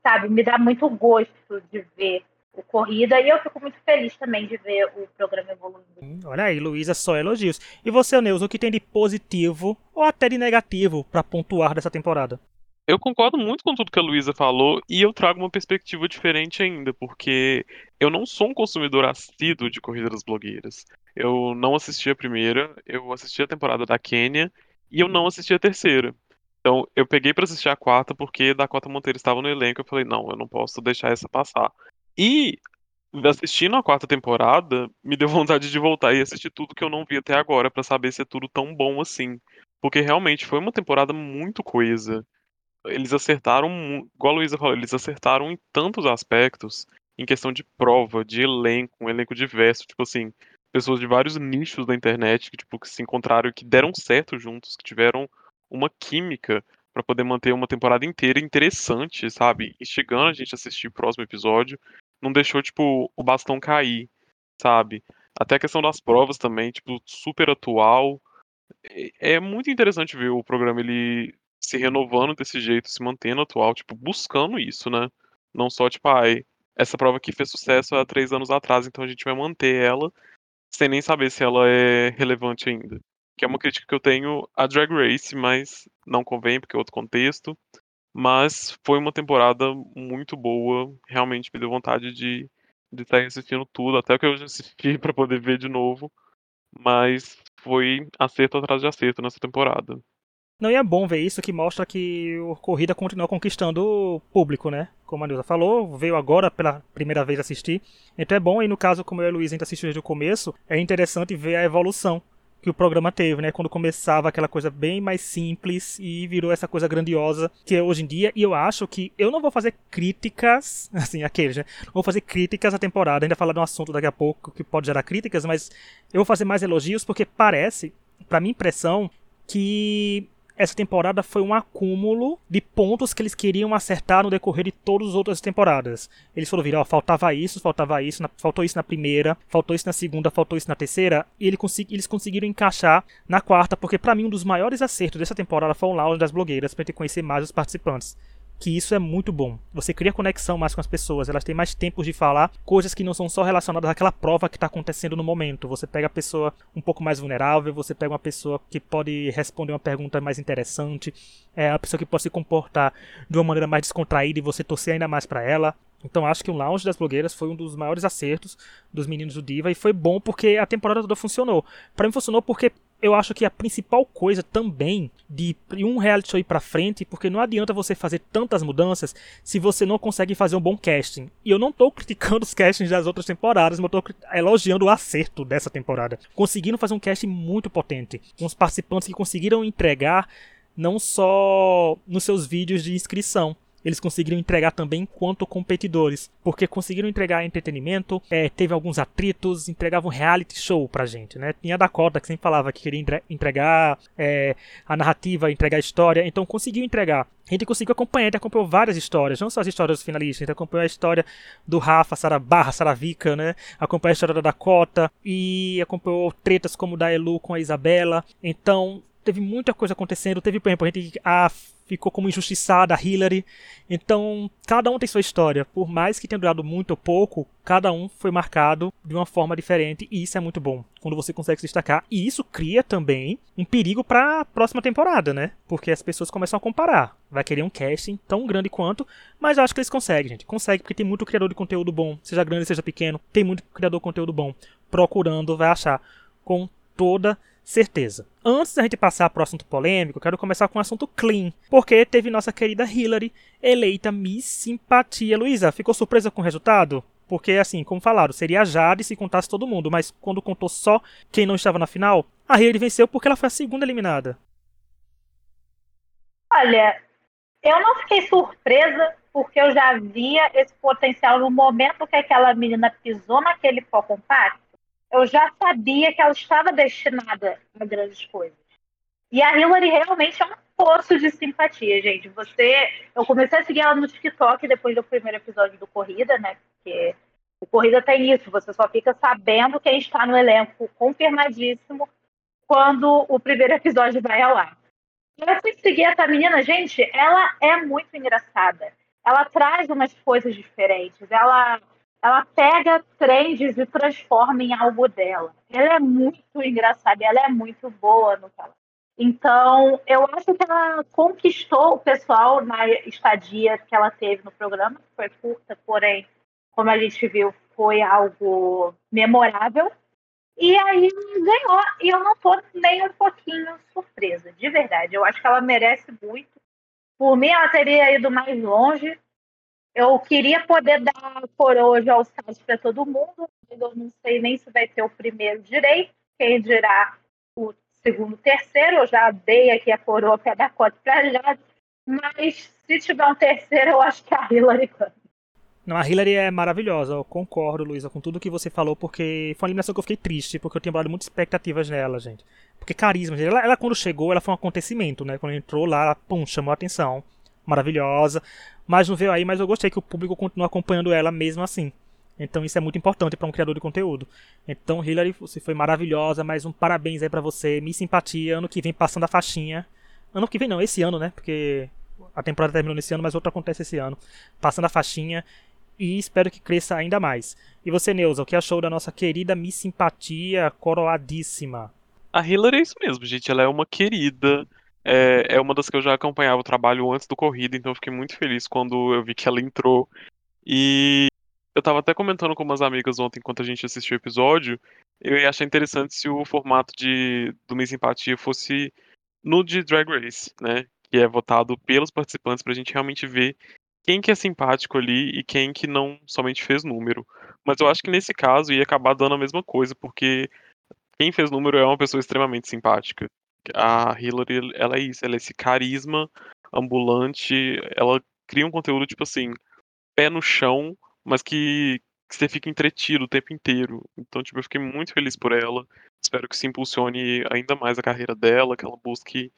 sabe, me dá muito gosto de ver o Corrida e eu fico muito feliz também de ver o programa evoluindo. Hum, olha aí, Luísa, só elogios. E você, Neuza, o que tem de positivo ou até de negativo para pontuar dessa temporada? Eu concordo muito com tudo que a Luísa falou e eu trago uma perspectiva diferente ainda, porque eu não sou um consumidor assíduo de Corrida das Blogueiras. Eu não assisti a primeira, eu assisti a temporada da Quênia e eu não assisti a terceira. Então, eu peguei para assistir a quarta porque Dakota Monteiro estava no elenco. Eu falei, não, eu não posso deixar essa passar. E assistindo a quarta temporada, me deu vontade de voltar e assistir tudo que eu não vi até agora para saber se é tudo tão bom assim. Porque realmente foi uma temporada muito coesa. Eles acertaram, igual a Luísa falou, eles acertaram em tantos aspectos, em questão de prova, de elenco, um elenco diverso, tipo assim, pessoas de vários nichos da internet que, tipo, que se encontraram que deram certo juntos, que tiveram uma química para poder manter uma temporada inteira interessante, sabe? Instigando a gente a assistir o próximo episódio. Não deixou, tipo, o bastão cair, sabe? Até a questão das provas também, tipo, super atual. É, é muito interessante ver o programa ele se renovando desse jeito, se mantendo atual, tipo, buscando isso, né? Não só, tipo, ai, essa prova aqui fez sucesso há três anos atrás, então a gente vai manter ela sem nem saber se ela é relevante ainda. Que é uma crítica que eu tenho a Drag Race, mas não convém porque é outro contexto. Mas foi uma temporada muito boa, realmente me deu vontade de, de estar assistindo tudo, até o que eu já assisti para poder ver de novo. Mas foi acerto atrás de acerto nessa temporada. Não, e é bom ver isso que mostra que o Corrida continua conquistando o público, né? Como a Nilza falou, veio agora pela primeira vez assistir. Então é bom, e no caso, como eu e a Luiz a gente assistiu desde o começo, é interessante ver a evolução que o programa teve, né? Quando começava aquela coisa bem mais simples e virou essa coisa grandiosa que é hoje em dia. E eu acho que eu não vou fazer críticas, assim, aqueles, né? Vou fazer críticas à temporada, ainda falar de um assunto daqui a pouco que pode gerar críticas, mas eu vou fazer mais elogios porque parece, para minha impressão, que essa temporada foi um acúmulo de pontos que eles queriam acertar no decorrer de todas as outras temporadas. Eles foram virar, ó, faltava isso, faltava isso, na, faltou isso na primeira, faltou isso na segunda, faltou isso na terceira, e ele consegui, eles conseguiram encaixar na quarta, porque para mim um dos maiores acertos dessa temporada foi o lounge das blogueiras, para ter conhecer mais os participantes que isso é muito bom. Você cria conexão mais com as pessoas, elas têm mais tempo de falar coisas que não são só relacionadas àquela prova que está acontecendo no momento. Você pega a pessoa um pouco mais vulnerável, você pega uma pessoa que pode responder uma pergunta mais interessante, é a pessoa que pode se comportar de uma maneira mais descontraída e você torcer ainda mais para ela. Então acho que o Lounge das Blogueiras foi um dos maiores acertos dos meninos do Diva e foi bom porque a temporada toda funcionou. Para mim funcionou porque eu acho que a principal coisa também de um reality show ir pra frente, porque não adianta você fazer tantas mudanças se você não consegue fazer um bom casting. E eu não tô criticando os castings das outras temporadas, mas eu tô elogiando o acerto dessa temporada. Conseguiram fazer um casting muito potente, com os participantes que conseguiram entregar não só nos seus vídeos de inscrição, eles conseguiram entregar também enquanto competidores, porque conseguiram entregar entretenimento, é, teve alguns atritos, entregavam reality show pra gente, né? Tinha a Dakota que sempre falava que queria entregar é, a narrativa, entregar a história, então conseguiu entregar. A gente conseguiu acompanhar, a gente acompanhou várias histórias, não só as histórias dos finalistas, a gente acompanhou a história do Rafa, Sara Barra, Saravica, né? Acompanhou a história da Dakota e acompanhou tretas como da Elu com a Isabela. Então, teve muita coisa acontecendo. Teve, por exemplo, a gente a, ficou como injustiçada, a Hillary. Então, cada um tem sua história. Por mais que tenha durado muito ou pouco, cada um foi marcado de uma forma diferente. E isso é muito bom, quando você consegue se destacar. E isso cria também um perigo para a próxima temporada, né? Porque as pessoas começam a comparar. Vai querer um casting tão grande quanto, mas eu acho que eles conseguem, gente. Consegue, porque tem muito criador de conteúdo bom, seja grande, seja pequeno. Tem muito criador de conteúdo bom. Procurando, vai achar. Com toda certeza. Antes da gente passar para o assunto polêmico, quero começar com um assunto clean, porque teve nossa querida Hillary eleita Miss Simpatia. Luísa, ficou surpresa com o resultado? Porque, assim, como falaram, seria a Jade se contasse todo mundo, mas quando contou só quem não estava na final, a Hillary venceu porque ela foi a segunda eliminada. Olha, eu não fiquei surpresa porque eu já via esse potencial no momento que aquela menina pisou naquele pó compacto eu já sabia que ela estava destinada a grandes coisas. E a Hillary realmente é um poço de simpatia, gente. Você, eu comecei a seguir ela no TikTok depois do primeiro episódio do Corrida, né? Porque o Corrida tem isso, você só fica sabendo quem está no elenco confirmadíssimo quando o primeiro episódio vai ao ar. Eu fui seguir essa menina, gente, ela é muito engraçada. Ela traz umas coisas diferentes. Ela ela pega trends e transforma em algo dela. Ela é muito engraçada, ela é muito boa no que ela. Então, eu acho que ela conquistou o pessoal na estadia que ela teve no programa, que foi curta, porém, como a gente viu, foi algo memorável. E aí ganhou, e eu não tô nem um pouquinho surpresa, de verdade. Eu acho que ela merece muito. Por mim, ela teria ido mais longe, eu queria poder dar coroa de All-Stars para todo mundo. Eu não sei nem se vai ter o primeiro direito, quem dirá o segundo, terceiro. Eu já dei aqui a coroa para dar cota para Jade. Mas se tiver um terceiro, eu acho que a Hillary. Não, a Hillary é maravilhosa, eu concordo, Luísa, com tudo que você falou, porque foi uma eliminação que eu fiquei triste, porque eu tinha dado muitas expectativas nela, gente. Porque carisma, ela, ela, quando chegou, ela foi um acontecimento, né? Quando entrou lá, pum, chamou a atenção. Maravilhosa mas não veio aí, mas eu gostei que o público continua acompanhando ela mesmo assim. Então isso é muito importante para um criador de conteúdo. Então, Hillary, você foi maravilhosa, mais um parabéns aí para você, me simpatia, ano que vem passando a faixinha. Ano que vem não, esse ano, né? Porque a temporada terminou nesse ano, mas outra acontece esse ano. Passando a faixinha e espero que cresça ainda mais. E você, Neuza, o que achou da nossa querida Miss Simpatia coroadíssima? A Hillary é isso mesmo, gente. Ela é uma querida. É, é uma das que eu já acompanhava o trabalho antes do corrida, então eu fiquei muito feliz quando eu vi que ela entrou. E eu tava até comentando com umas amigas ontem, enquanto a gente assistiu o episódio, eu ia achar interessante se o formato de, do Miss Simpatia fosse no de Drag Race, né? Que é votado pelos participantes pra gente realmente ver quem que é simpático ali e quem que não somente fez número. Mas eu acho que nesse caso ia acabar dando a mesma coisa, porque quem fez número é uma pessoa extremamente simpática. A Hillary, ela é isso, ela é esse carisma ambulante, ela cria um conteúdo tipo assim, pé no chão, mas que, que você fica entretido o tempo inteiro. Então, tipo, eu fiquei muito feliz por ela. Espero que isso impulsione ainda mais a carreira dela, que ela busque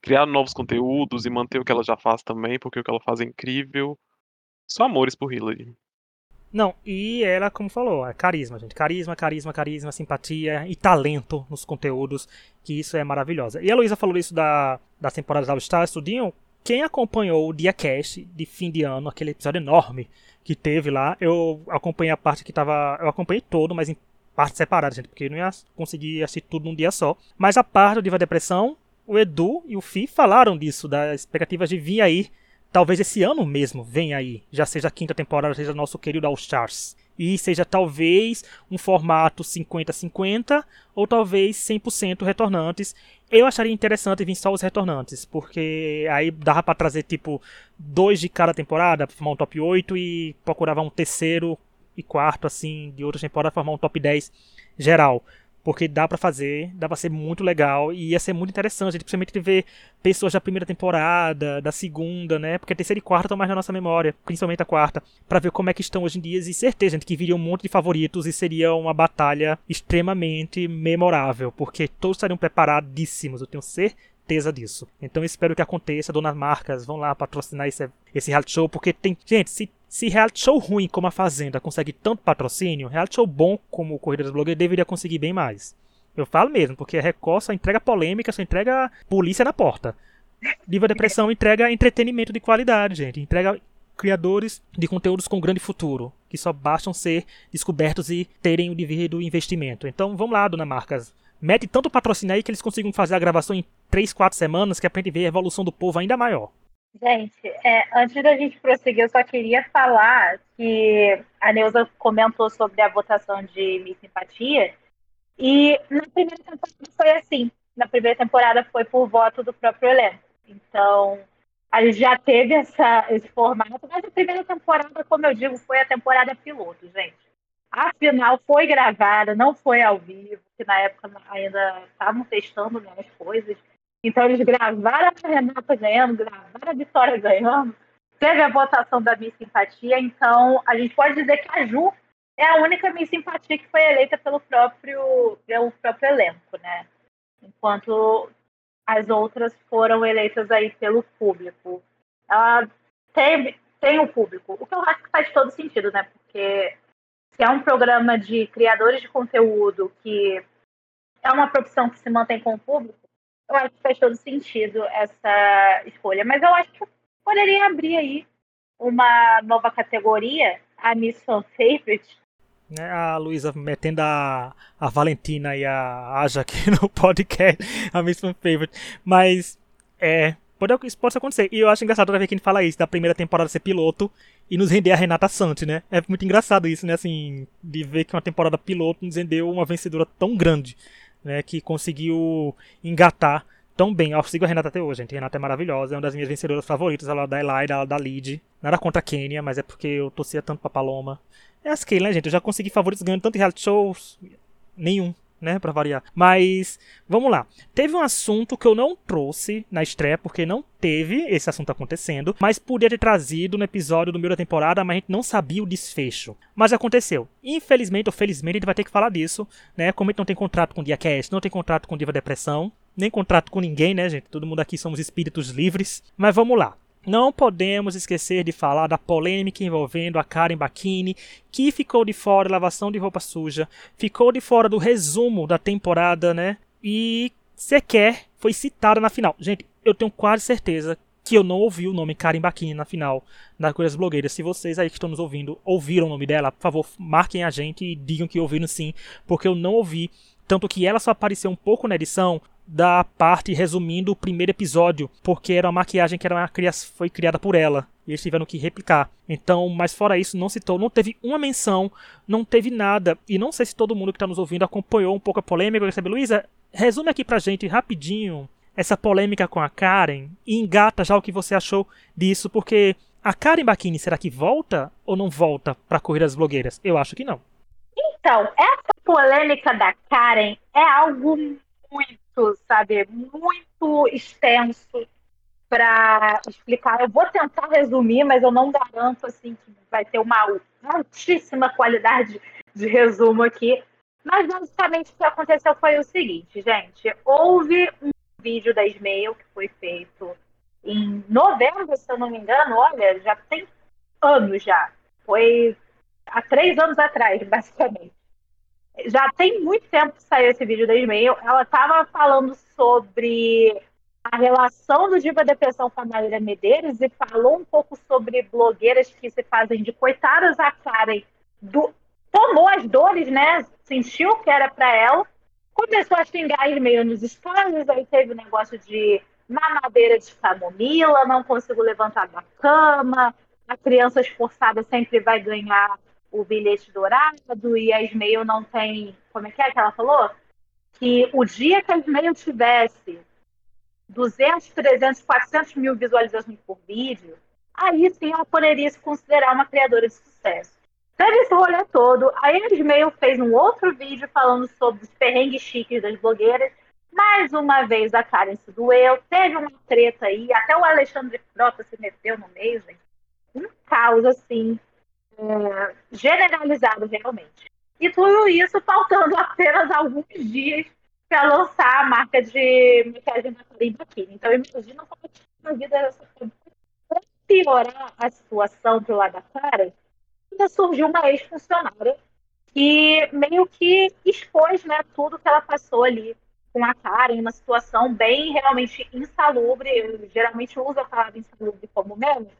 criar novos conteúdos e manter o que ela já faz também, porque o que ela faz é incrível. Só amores por Hillary. Não, e ela, como falou, é carisma, gente. Carisma, carisma, carisma, simpatia e talento nos conteúdos, que isso é maravilhosa. E a Luísa falou isso da, das temporadas da All Stars, tudinho. Quem acompanhou o Dia Cast de fim de ano, aquele episódio enorme que teve lá, eu acompanhei a parte que tava. Eu acompanhei todo, mas em partes separadas, gente, porque eu não ia conseguir assistir tudo num dia só. Mas a parte do Diva Depressão, o Edu e o Fi falaram disso, das expectativas de vir aí, talvez esse ano mesmo, vem aí, já seja a quinta temporada, seja nosso querido All Stars. E seja talvez um formato 50-50 ou talvez 100% retornantes. Eu acharia interessante vir só os retornantes, porque aí dava para trazer tipo dois de cada temporada, formar um top 8 e procurava um terceiro e quarto assim de outra temporada formar um top 10 geral porque dá para fazer, dá para ser muito legal e ia ser muito interessante, principalmente ver pessoas da primeira temporada, da segunda, né? Porque a terceira e quarta estão mais na nossa memória, principalmente a quarta, para ver como é que estão hoje em dia e certeza, gente, que viria um monte de favoritos e seria uma batalha extremamente memorável, porque todos estariam preparadíssimos, eu tenho certeza disso. Então espero que aconteça, donas marcas vão lá patrocinar esse, esse reality show, porque tem, gente, se se reality show ruim como a Fazenda consegue tanto patrocínio, reality show bom como o Corrida dos Blogueiros deveria conseguir bem mais. Eu falo mesmo, porque a Record só entrega polêmica, só entrega polícia na porta. Diva Depressão entrega entretenimento de qualidade, gente. Entrega criadores de conteúdos com grande futuro, que só bastam ser descobertos e terem o devido investimento. Então vamos lá, dona Marcas. Mete tanto patrocínio aí que eles consigam fazer a gravação em 3, 4 semanas, que é pra gente ver a evolução do povo ainda maior. Gente, é, antes da gente prosseguir, eu só queria falar que a Neuza comentou sobre a votação de Miss Simpatia. E na primeira temporada foi assim. Na primeira temporada foi por voto do próprio elenco. Então, a gente já teve essa, esse formato, mas a primeira temporada, como eu digo, foi a temporada piloto, gente. A final foi gravada, não foi ao vivo, que na época ainda estavam testando né, as coisas. Então eles gravaram a Renata ganhando, gravaram a Vitória ganhando, teve a votação da Miss Simpatia, então a gente pode dizer que a Ju é a única Miss Simpatia que foi eleita pelo próprio, pelo próprio elenco, né? Enquanto as outras foram eleitas aí pelo público. Ela tem, tem o público, o que eu acho que faz todo sentido, né? Porque é um programa de criadores de conteúdo que é uma profissão que se mantém com o público, eu acho que faz todo sentido essa escolha. Mas eu acho que poderia abrir aí uma nova categoria, a Miss Fan Favorite. Né, a Luísa metendo a, a Valentina e a Aja aqui no podcast, a Miss Fan Favorite. Mas, é, pode, isso pode acontecer. E eu acho engraçado ver quem fala isso, da primeira temporada ser piloto e nos render a Renata Sante, né? É muito engraçado isso, né? Assim, de ver que uma temporada piloto nos rendeu uma vencedora tão grande né, que conseguiu engatar tão bem. Eu sigo a Renata até hoje, gente. A Renata é maravilhosa, é uma das minhas vencedoras favoritas, ela da Eli, da, da Lead. Nada contra a Kenya, mas é porque eu torcia tanto pra Paloma. É as Kayla, né, gente? Eu já consegui favoritos ganhando tanto em reality shows. Nenhum né, para variar. Mas vamos lá. Teve um assunto que eu não trouxe na estreia porque não teve esse assunto acontecendo, mas podia ter trazido no episódio do meio da temporada, mas a gente não sabia o desfecho. Mas aconteceu. Infelizmente ou felizmente a gente vai ter que falar disso, né? Como a gente não tem contrato com o Diacast, não tem contrato com Diva Depressão, nem contrato com ninguém, né, gente? Todo mundo aqui somos espíritos livres. Mas vamos lá. Não podemos esquecer de falar da polêmica envolvendo a Karen Bakini, que ficou de fora da lavação de roupa suja, ficou de fora do resumo da temporada, né? E sequer foi citada na final. Gente, eu tenho quase certeza que eu não ouvi o nome Karen Bakini na final das Coisas Blogueiras. Se vocês aí que estão nos ouvindo ouviram o nome dela, por favor, marquem a gente e digam que ouviram sim, porque eu não ouvi. Tanto que ela só apareceu um pouco na edição da parte resumindo o primeiro episódio, porque era uma maquiagem que era uma foi criada por ela. E eles tiveram que replicar. Então, mas fora isso, não citou, não teve uma menção, não teve nada. E não sei se todo mundo que está nos ouvindo acompanhou um pouco a polêmica. Eu recebi, Luísa, resume aqui pra gente rapidinho essa polêmica com a Karen e engata já o que você achou disso, porque a Karen Bakini será que volta ou não volta para Corridas Blogueiras? Eu acho que não. Então, essa polêmica da Karen é algo muito, sabe, muito extenso para explicar. Eu vou tentar resumir, mas eu não garanto assim que vai ter uma altíssima qualidade de resumo aqui. Mas basicamente o que aconteceu foi o seguinte, gente. Houve um vídeo da Ismail que foi feito em novembro, se eu não me engano, olha, já tem anos já. Foi há três anos atrás, basicamente. Já tem muito tempo que saiu esse vídeo da Ismail. Ela estava falando sobre a relação do Diva Depressão com a Maíra Medeiros e falou um pouco sobre blogueiras que se fazem de coitadas a Karen. Do... Tomou as dores, né? Sentiu que era para ela começou a xingar meio nos stories, aí teve o negócio de mamadeira de camomila, não consigo levantar da cama, a criança esforçada sempre vai ganhar o bilhete dourado e a Ismael não tem. Como é que é que ela falou? Que o dia que a Ismael tivesse 200, 300, 400 mil visualizações por vídeo, aí sim ela poderia se considerar uma criadora de sucesso. Teve esse rolê todo. A Ismael fez um outro vídeo falando sobre os perrengues chiques das blogueiras. Mais uma vez a Karen se doeu. Teve uma treta aí. Até o Alexandre Frota se meteu no meio, gente. Um caos, assim, é, generalizado realmente. E tudo isso faltando apenas alguns dias para lançar a marca de maquiagem da Karen Bakini. Então imagina como a vida dessa Para piorar a situação pro lado da Karen, ainda surgiu uma ex-funcionária que meio que expôs né, tudo que ela passou ali com a Karen, uma situação bem realmente insalubre. Eu geralmente uso a palavra insalubre como meme,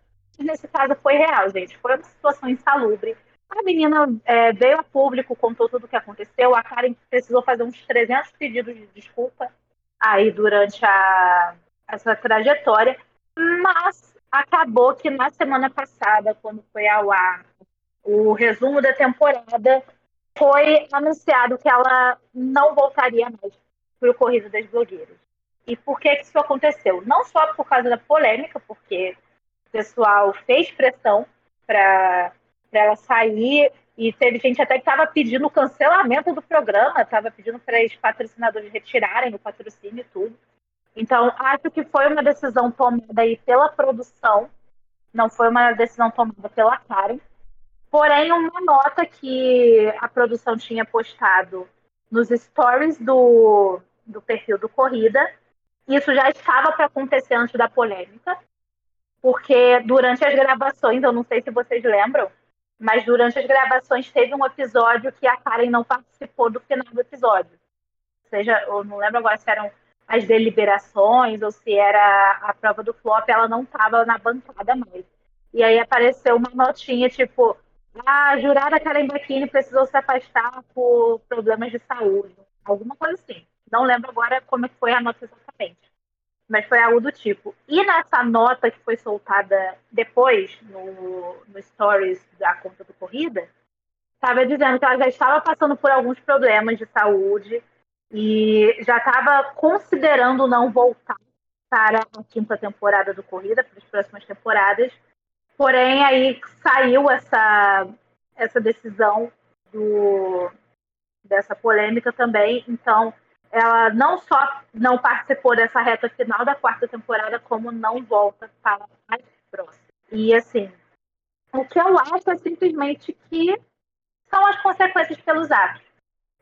nesse caso foi real, gente. Foi uma situação insalubre. A menina é, veio a público, contou tudo o que aconteceu. A Karen precisou fazer uns 300 pedidos de desculpa aí durante a, essa trajetória, mas acabou que na semana passada, quando foi ao ar o resumo da temporada, foi anunciado que ela não voltaria mais para o Corrida das Blogueiras. E por que, que isso aconteceu? Não só por causa da polêmica, porque o pessoal fez pressão para ela sair e teve gente até que estava pedindo o cancelamento do programa, estava pedindo para os patrocinadores retirarem o patrocínio e tudo. Então, acho que foi uma decisão tomada aí pela produção, não foi uma decisão tomada pela Karen. Porém, uma nota que a produção tinha postado nos stories do, do perfil do Corrida, isso já estava para acontecer antes da polêmica, porque durante as gravações, eu não sei se vocês lembram, mas durante as gravações teve um episódio que a Karen não participou do final do episódio. Ou seja, eu não lembro agora se eram as deliberações ou se era a prova do flop, ela não estava na bancada mais. E aí apareceu uma notinha tipo, a jurada Karen Bakini precisou se afastar por problemas de saúde. Alguma coisa assim. Não lembro agora como é foi a nota exatamente. Mas foi algo do tipo. E nessa nota que foi soltada depois, no, no stories da conta do Corrida, estava dizendo que ela já estava passando por alguns problemas de saúde e já estava considerando não voltar para a quinta temporada do Corrida, para as próximas temporadas, Porém, aí saiu essa, essa decisão do, dessa polêmica também. Então, ela não só não participou dessa reta final da quarta temporada, como não volta para a próxima. E, assim, o que eu acho é simplesmente que são as consequências pelos atos.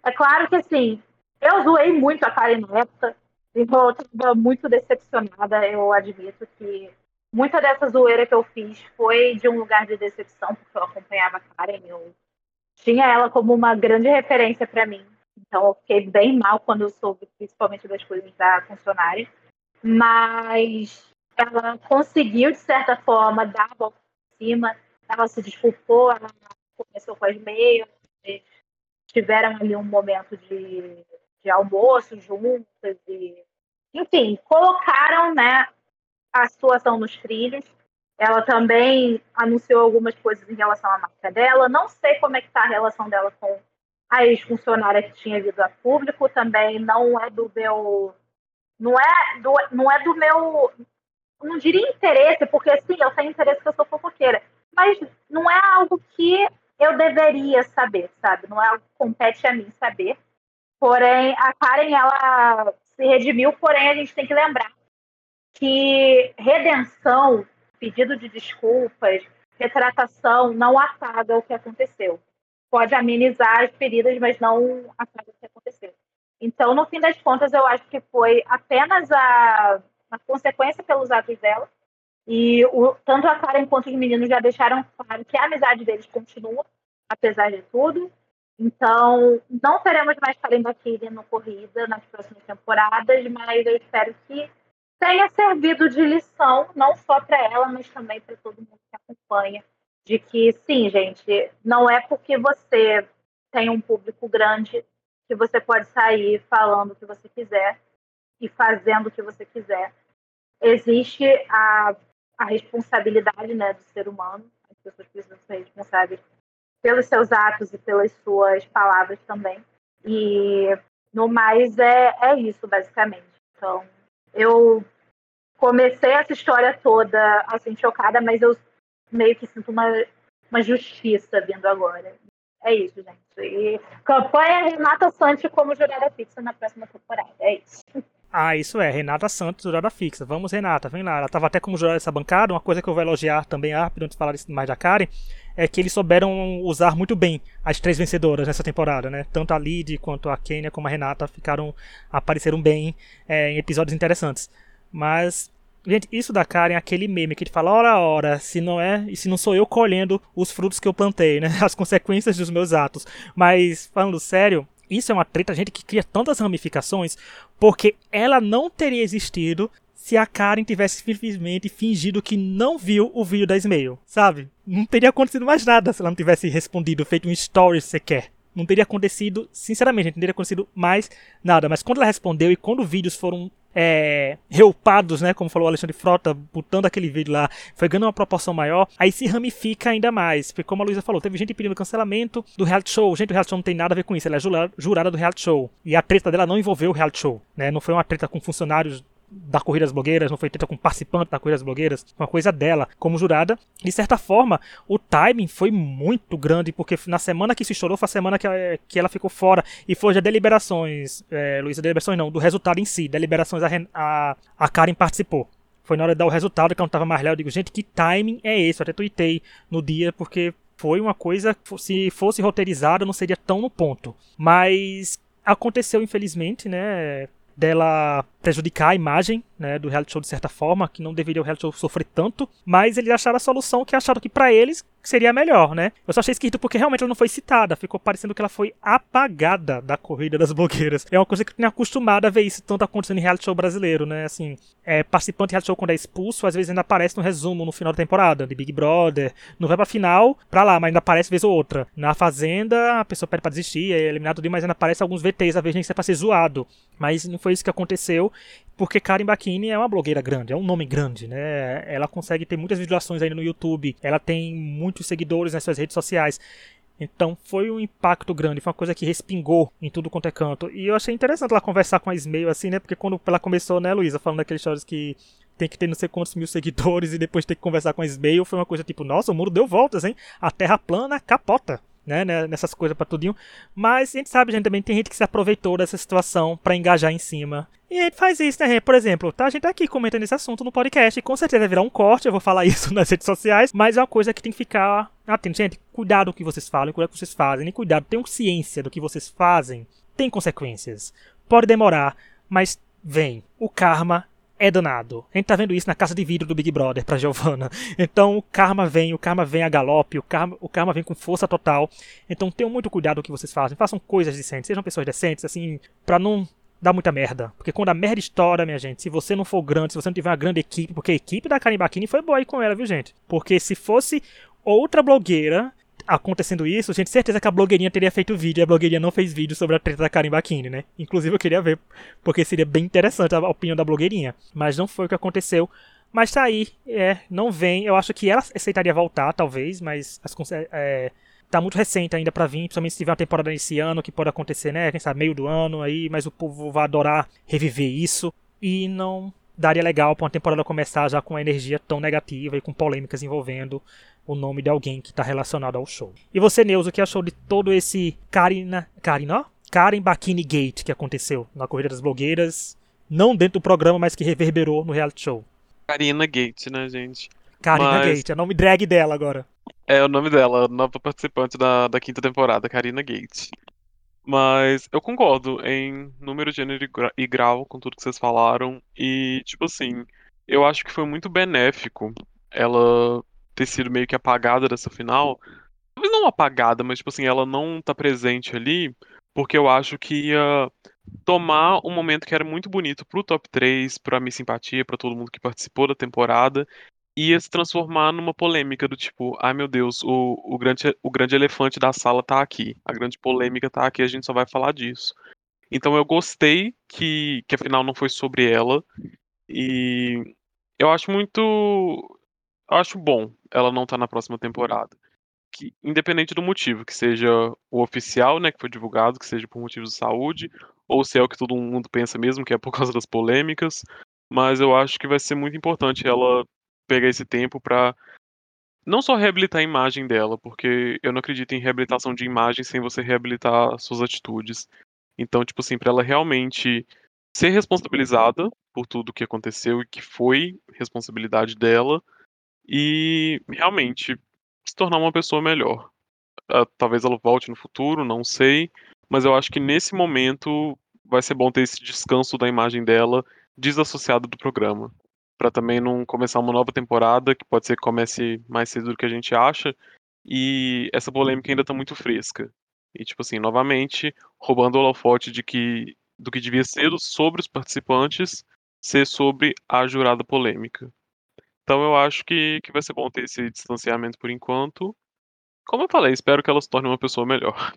É claro que, assim, eu zoei muito a Karen na época, e eu estava muito decepcionada, eu admito que muita dessa zoeira que eu fiz foi de um lugar de decepção, porque eu acompanhava a Karen, eu tinha ela como uma grande referência para mim. Então eu fiquei bem mal quando eu soube, principalmente das coisas da funcionária. Mas ela conseguiu, de certa forma, dar a volta por cima. Ela se desculpou, ela começou com as meias, tiveram ali um momento de, de almoço juntas e enfim, colocaram né, a situação nos trilhos. Ela também anunciou algumas coisas em relação à marca dela. Não sei como é que está a relação dela com a ex-funcionária que tinha vindo a público. Também não é do meu. Não é do, não é do meu. Não diria interesse, porque sim, eu tenho interesse que eu sou fofoqueira. Mas não é algo que eu deveria saber, sabe? Não é algo que compete a mim saber. Porém, a Karen, ela se redimiu, porém a gente tem que lembrar que redenção, pedido de desculpas, retratação não apaga o que aconteceu. Pode amenizar as feridas, mas não apaga o que aconteceu. Então, no fim das contas, eu acho que foi apenas a, a consequência pelos atos dela. E o, tanto a Karen quanto os meninos já deixaram claro que a amizade deles continua, apesar de tudo. Então, não teremos mais Karen Bakiri no Corrida nas próximas temporadas, mas eu espero que tenha servido de lição, não só para ela, mas também para todo mundo que acompanha, de que, sim, gente, não é porque você tem um público grande que você pode sair falando o que você quiser e fazendo o que você quiser. Existe a, a responsabilidade né, do ser humano, as pessoas precisam ser responsáveis pelos seus atos e pelas suas palavras também. E no mais é, é isso, basicamente. Então, eu comecei essa história toda assim chocada, mas eu meio que sinto uma, uma justiça vindo agora. É isso, gente. E campanha Renata Santos como jurada fixa na próxima temporada. É isso. Ah, isso é, Renata Santos, jurada fixa. Vamos, Renata, vem lá. Ela estava até como jurada dessa bancada. Uma coisa que eu vou elogiar também, rápido, antes de falar mais da Karen, é que eles souberam usar muito bem as três vencedoras nessa temporada, né? Tanto a Lid quanto a Kenya como a Renata ficaram apareceram bem é, em episódios interessantes. Mas Gente, isso da Karen é aquele meme que ele fala, ora, ora, se não é, e se não sou eu colhendo os frutos que eu plantei, né? As consequências dos meus atos. Mas, falando sério, isso é uma treta, gente, que cria tantas ramificações, porque ela não teria existido se a Karen tivesse simplesmente fingido que não viu o vídeo da Smail, sabe? Não teria acontecido mais nada se ela não tivesse respondido, feito um story sequer. Não teria acontecido, sinceramente, não teria acontecido mais nada. Mas quando ela respondeu e quando vídeos foram é, reupados, né, como falou o Alexandre Frota, botando aquele vídeo lá, foi ganhando uma proporção maior, aí se ramifica ainda mais. Porque como a Luísa falou, teve gente pedindo cancelamento do reality show. Gente, o reality show não tem nada a ver com isso, ela é jurada do reality show. E a treta dela não envolveu o reality show, né? Não foi uma treta com funcionários da Corrida das Blogueiras, não foi feita com participante da Corrida das Blogueiras, uma coisa dela como jurada. De certa forma, o timing foi muito grande, porque na semana que se estourou foi a semana que, que ela ficou fora, e foi de deliberações, é, Luísa, deliberações não, do resultado em si, deliberações a, a, a Karen participou. Foi na hora de dar o resultado que eu não tava mais lá, eu digo, gente, que timing é esse? Eu até tuitei no dia, porque foi uma coisa, se fosse roteirizada, não seria tão no ponto. Mas aconteceu, infelizmente, né? dela prejudicar a imagem né, do reality show de certa forma, que não deveria o reality show sofrer tanto, mas eles acharam a solução que acharam que para eles seria melhor, né? Eu só achei esquisito porque realmente ela não foi citada, ficou parecendo que ela foi apagada da corrida das blogueiras. É uma coisa que eu tinha acostumado a ver isso tanto acontecendo em reality show brasileiro, né? Assim, é, participante de reality show quando é expulso, às vezes ainda aparece no resumo no final da temporada, de Big Brother, não vai pra final, pra lá, mas ainda aparece vez ou outra. Na Fazenda, a pessoa pede pra desistir, é eliminado mas ainda aparece alguns VTs, às vezes nem que é pra ser zoado. Mas não foi isso que aconteceu porque Karen Bakini é uma blogueira grande, é um nome grande, né? Ela consegue ter muitas visualizações aí no YouTube, ela tem muitos seguidores nas suas redes sociais. Então foi um impacto grande, foi uma coisa que respingou em tudo quanto é canto. E eu achei interessante ela conversar com a Ismail assim, né? Porque quando ela começou, né, Luísa, falando daqueles stories que tem que ter não sei quantos mil seguidores e depois ter que conversar com a Ismail, foi uma coisa tipo, nossa, o mundo deu voltas, hein? A terra plana capota né, né, nessas coisas para tudinho. Mas a gente sabe, gente, também tem gente que se aproveitou dessa situação para engajar em cima. E gente faz isso, né, Por exemplo, tá, a gente tá aqui comentando esse assunto no podcast, e com certeza vai virar um corte, eu vou falar isso nas redes sociais, mas é uma coisa que tem que ficar atento. Gente, cuidado com o que vocês falam, cuidado com o que vocês fazem, e cuidado, tenham ciência do que vocês fazem, tem consequências. Pode demorar, mas vem. O karma é danado. A gente tá vendo isso na casa de vidro do Big Brother pra Giovanna. Então o karma vem, o karma vem a galope, o karma, o karma vem com força total. Então tenham muito cuidado com o que vocês fazem. Façam coisas decentes, sejam pessoas decentes, assim, pra não dá muita merda. Porque quando a merda estoura, minha gente, se você não for grande, se você não tiver uma grande equipe, porque a equipe da Bakini foi boa aí com ela, viu, gente? Porque se fosse outra blogueira acontecendo isso, gente, certeza que a blogueirinha teria feito vídeo e a blogueirinha não fez vídeo sobre a treta da Karen Bakini, né? Inclusive eu queria ver, porque seria bem interessante a opinião da blogueirinha. Mas não foi o que aconteceu. Mas tá aí, é, não vem. Eu acho que ela aceitaria voltar, talvez, mas as, é, tá muito recente ainda para vir, principalmente se tiver uma temporada nesse ano, que pode acontecer, né? Quem sabe meio do ano aí, mas o povo vai adorar reviver isso. E não daria legal pra uma temporada começar já com uma energia tão negativa e com polêmicas envolvendo o nome de alguém que tá relacionado ao show. E você, Neuza, o que achou de todo esse Karina. Karina? Karen Bakini Gate que aconteceu na Corrida das Blogueiras? Não dentro do programa, mas que reverberou no reality show. Karina Gate, né, gente? Karina mas... Gate, é o nome drag dela agora. É o nome dela, nova participante da, da quinta temporada, Karina Gate. Mas eu concordo em número, gênero e grau com tudo que vocês falaram. E, tipo assim, eu acho que foi muito benéfico ela ter sido meio que apagada dessa final. Talvez não apagada, mas, tipo assim, ela não tá presente ali, porque eu acho que ia tomar um momento que era muito bonito pro top 3, pra minha simpatia, pra todo mundo que participou da temporada, ia se transformar numa polêmica do tipo, ai meu Deus, o, o, grande, o grande elefante da sala tá aqui. A grande polêmica tá aqui, a gente só vai falar disso. Então eu gostei que, que afinal não foi sobre ela. E eu acho muito. Eu acho bom ela não tá na próxima temporada. Que, independente do motivo, que seja o oficial, né, que foi divulgado, que seja por motivos de saúde, ou se é o que todo mundo pensa mesmo, que é por causa das polêmicas. Mas eu acho que vai ser muito importante ela pegar esse tempo para não só reabilitar a imagem dela, porque eu não acredito em reabilitação de imagem sem você reabilitar suas atitudes. Então, tipo assim, para ela realmente ser responsabilizada por tudo que aconteceu e que foi responsabilidade dela e realmente se tornar uma pessoa melhor. Uh, talvez ela volte no futuro, não sei, mas eu acho que nesse momento vai ser bom ter esse descanso da imagem dela desassociado do programa para também não começar uma nova temporada, que pode ser que comece mais cedo do que a gente acha, e essa polêmica ainda tá muito fresca. E, tipo assim, novamente, roubando o holofote de que, do que devia ser sobre os participantes, ser sobre a jurada polêmica. Então eu acho que, que vai ser bom ter esse distanciamento por enquanto. Como eu falei, espero que ela se torne uma pessoa melhor.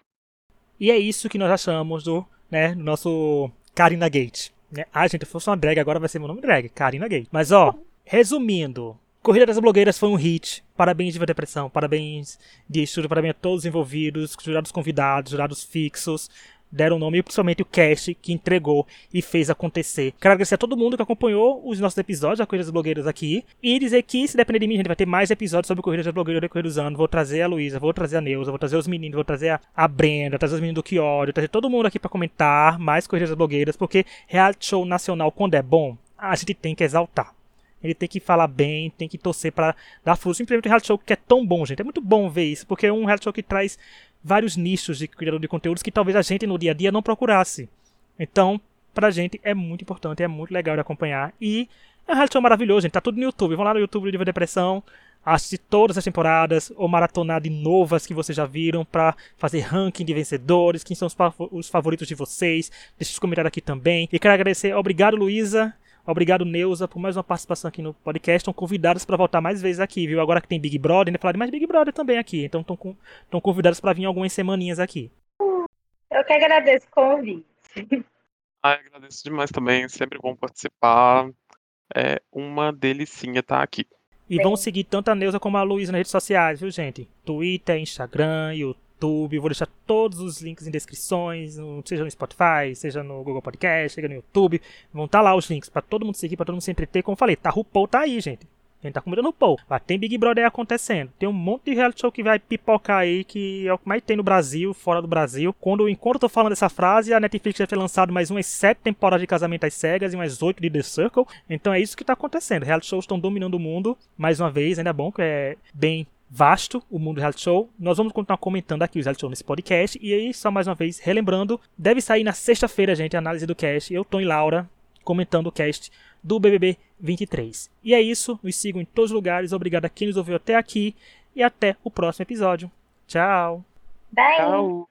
E é isso que nós achamos do, né, nosso Karina Gate. Né? Ah, gente, se fosse uma drag, agora vai ser meu nome drag, Karina Gay. Mas ó, resumindo, Corrida das Blogueiras foi um hit. Parabéns, Diva Depressão. Parabéns, de Estúdio. Parabéns a todos os envolvidos, jurados convidados, jurados fixos deram o nome e principalmente o cast que entregou e fez acontecer. Quero agradecer a todo mundo que acompanhou os nossos episódios da Corrida das Blogueiras aqui e dizer que, se depender de mim, a gente vai ter mais episódios sobre Corrida Blogueiras decorrer dos anos. Vou trazer a Luísa, vou trazer a Neuza, vou trazer os meninos, vou trazer a, a Brenda, trazer os meninos do Kiório, trazer todo mundo aqui para comentar mais Corridas das Blogueiras, porque reality show nacional, quando é bom, a gente tem que exaltar. Ele tem que falar bem, tem que torcer para dar força. Simplesmente um reality show que é tão bom, gente. É muito bom ver isso, porque é um reality show que traz vários nichos de criador de conteúdos que talvez a gente no dia a dia não procurasse. Então, pra gente é muito importante, é muito legal de acompanhar. E é um reality show maravilhoso, gente. Tá tudo no YouTube. Vão lá no YouTube do Diva Depressão, assistir todas as temporadas, ou maratonar de novas que vocês já viram, para fazer ranking de vencedores, quem são os favoritos de vocês. Deixe os comentários aqui também. E quero agradecer, obrigado Luísa Obrigado, Neuza, por mais uma participação aqui no podcast. Estão convidados para voltar mais vezes aqui, viu? Agora que tem Big Brother, ainda falar de mais Big Brother também aqui. Então estão convidados para vir algumas semaninhas aqui. Eu que agradeço o convite. Ah, agradeço demais também. Sempre bom participar. É uma delicinha estar aqui. E vão seguir tanto a Neuza como a Luísa nas redes sociais, viu, gente? Twitter, Instagram, YouTube. YouTube. Vou deixar todos os links em descrições, seja no Spotify, seja no Google Podcast, seja no YouTube. Vão estar tá lá os links para todo mundo seguir, para todo mundo se entreter. Como eu falei, tá RuPaul tá aí, gente. A gente tá comendo no Paul. Mas tem Big Brother acontecendo. Tem um monte de reality show que vai pipocar aí, que é o que mais tem no Brasil, fora do Brasil. Quando, enquanto eu tô falando essa frase, a Netflix já ter lançado mais umas sete temporadas de Casamento às Cegas e mais oito de The Circle. Então é isso que tá acontecendo. Reality shows estão dominando o mundo. Mais uma vez, ainda bom que é bem vasto o mundo do reality show. Nós vamos continuar comentando aqui os reality show nesse podcast. E aí, só mais uma vez, relembrando, deve sair na sexta-feira, gente, a análise do cast. Eu, Tom e Laura, comentando o cast do BBB 23. E é isso, nos sigam em todos os lugares. Obrigado a quem nos ouviu até aqui e até o próximo episódio. Tchau. Bye. Tchau.